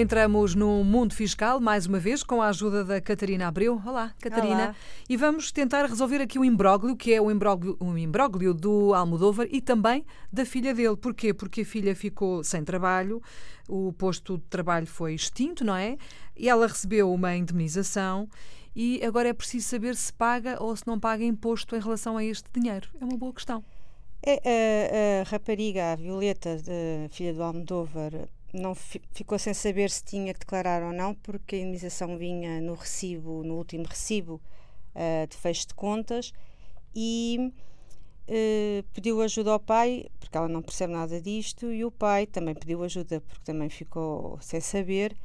Entramos no mundo fiscal, mais uma vez, com a ajuda da Catarina Abreu. Olá, Catarina. Olá. E vamos tentar resolver aqui o imbróglio, que é o imbróglio, o imbróglio do Almodóvar e também da filha dele. Porquê? Porque a filha ficou sem trabalho, o posto de trabalho foi extinto, não é? E ela recebeu uma indemnização e agora é preciso saber se paga ou se não paga imposto em relação a este dinheiro. É uma boa questão. É, a, a rapariga, a Violeta, de- filha do Almodóvar, não fi- ficou sem saber se tinha que declarar ou não, porque a indemnização vinha no recibo, no último recibo ah, de fecho de contas e eh, pediu ajuda ao pai, porque ela não percebe nada disto, e o pai também pediu ajuda, porque também ficou sem saber.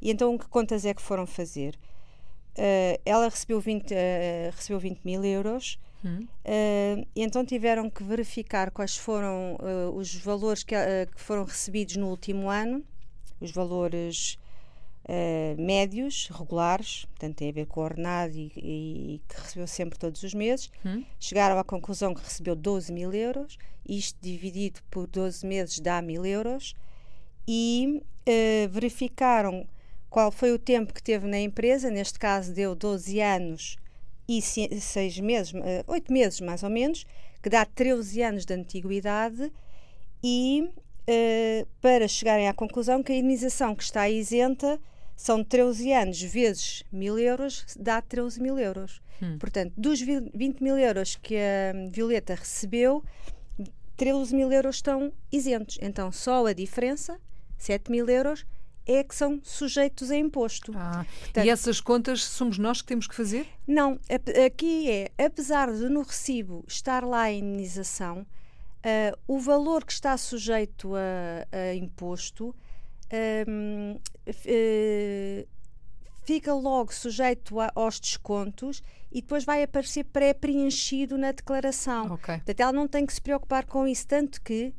E então, que contas é que foram fazer? Eh, ela recebeu 20, eh, recebeu 20 mil euros. Hum. Uh, e então tiveram que verificar quais foram uh, os valores que, uh, que foram recebidos no último ano, os valores uh, médios, regulares, portanto tem a ver com o ordenado e, e que recebeu sempre todos os meses. Hum. Chegaram à conclusão que recebeu 12 mil euros, isto dividido por 12 meses dá mil euros, e verificaram qual foi o tempo que teve na empresa, neste caso deu 12 anos e se- seis meses, eh, oito meses mais ou menos, que dá 13 anos de antiguidade, e eh, para chegarem à conclusão que a indenização que está isenta são 13 anos vezes mil euros, dá 13 mil euros. Hum. Portanto, dos vi- 20 mil euros que a Violeta recebeu, 13 mil euros estão isentos. Então, só a diferença, 7 mil euros, é que são sujeitos a imposto. Ah, Portanto- e essas contas somos nós que temos que fazer? Não, aqui é, apesar de no recibo estar lá a indenização, ah, o valor que está sujeito a, a imposto eh, fica logo sujeito a- aos descontos e depois vai aparecer pré-preenchido na declaração. Ok. Portanto, ela não tem que se preocupar com isso, tanto que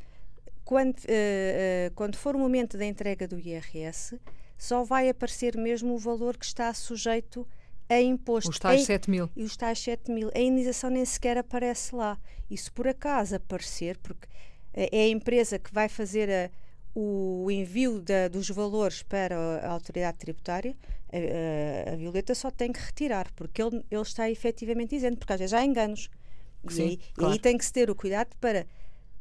quando, eh, eh, quando for o momento da entrega do IRS, só vai aparecer mesmo o valor que está sujeito a imposto. Os tais Em- 7 mil. e os tais 7 mil. A indenização nem sequer aparece lá. E se por acaso aparecer, porque eh, é a empresa que vai fazer a- o envio da- dos valores para a autoridade tributária, a, a- a Violeta só tem que retirar, porque ele, ele está efetivamente isento, porque às vezes há enganos. E Sim, aí, e claro. aí tem que se ter o cuidado para.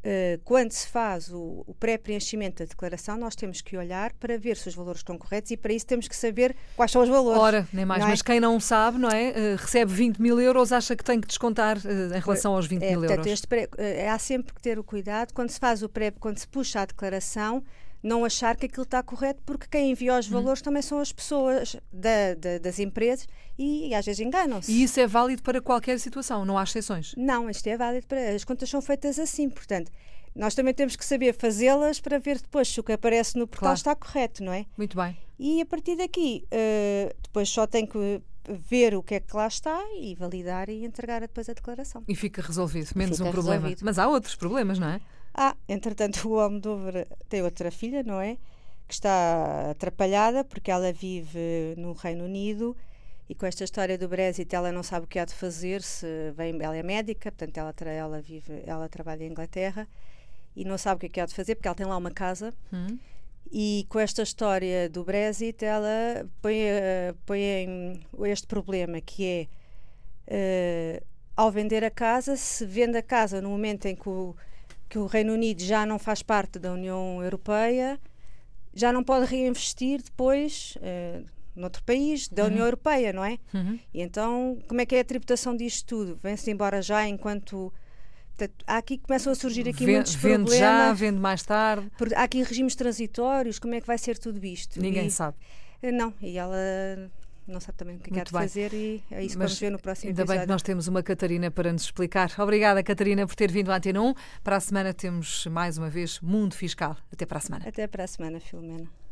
Eh, quando se faz o, o pré-preenchimento da declaração, nós temos que olhar para ver se os valores estão corretos e para isso temos que saber quais são os valores. Ora, nem mais, é? mas quem não sabe, não é? Eh, recebe 20 mil euros, acha que tem que descontar eh, em relação aos 20 É, mil portanto, euros. pré- há sempre que ter o cuidado quando se faz o pré, quando se puxa a declaração, não achar que aquilo está correto, porque quem envia Uhum. os valores também são as pessoas da- da- das empresas e, e às vezes enganam-se. E isso é válido para qualquer situação, não há exceções. Não, isto é válido para. As contas são feitas assim, portanto, nós também temos que saber fazê-las para ver depois se o que aparece no portal Claro. está correto, não é? Muito bem. E a partir daqui, eh, depois só tem que ver o que é que lá está e validar e entregar depois a declaração. E fica resolvido, menos Fica um problema. resolvido. Mas há outros problemas, não é? Ah, entretanto, o Almodóvar tem outra filha, não é? Que está atrapalhada porque ela vive no Reino Unido e com esta história do Brexit ela não sabe o que há de fazer. Se vem, ela é médica, portanto ela, ela vive, ela trabalha em Inglaterra e não sabe o que é que há de fazer porque ela tem lá uma casa Hum. e com esta história do Brexit ela põe, eh, põe este problema que é eh, ao vender a casa, se vende a casa no momento em que o, que o Reino Unido já não faz parte da União Europeia, já não pode reinvestir depois eh, noutro país da União Europeia, não é? Uhum. E então, como é que é a tributação disto tudo? Vem-se embora já enquanto. Portanto, há aqui começam a surgir aqui Ven- muitos vende problemas. já, vende mais tarde. Há aqui regimes transitórios, como é que vai ser tudo isto? Ninguém E- sabe. eh, Não, e ela não sabe também o que é que há Muito de bem. fazer e é isso que Mas vamos ver no próximo Ainda bem que episódio. nós temos uma Catarina para nos explicar. Obrigada, Catarina, por ter vindo à Antena 1. Para a semana temos mais uma vez Mundo Fiscal. Até para a semana. Até para a semana, Filomena.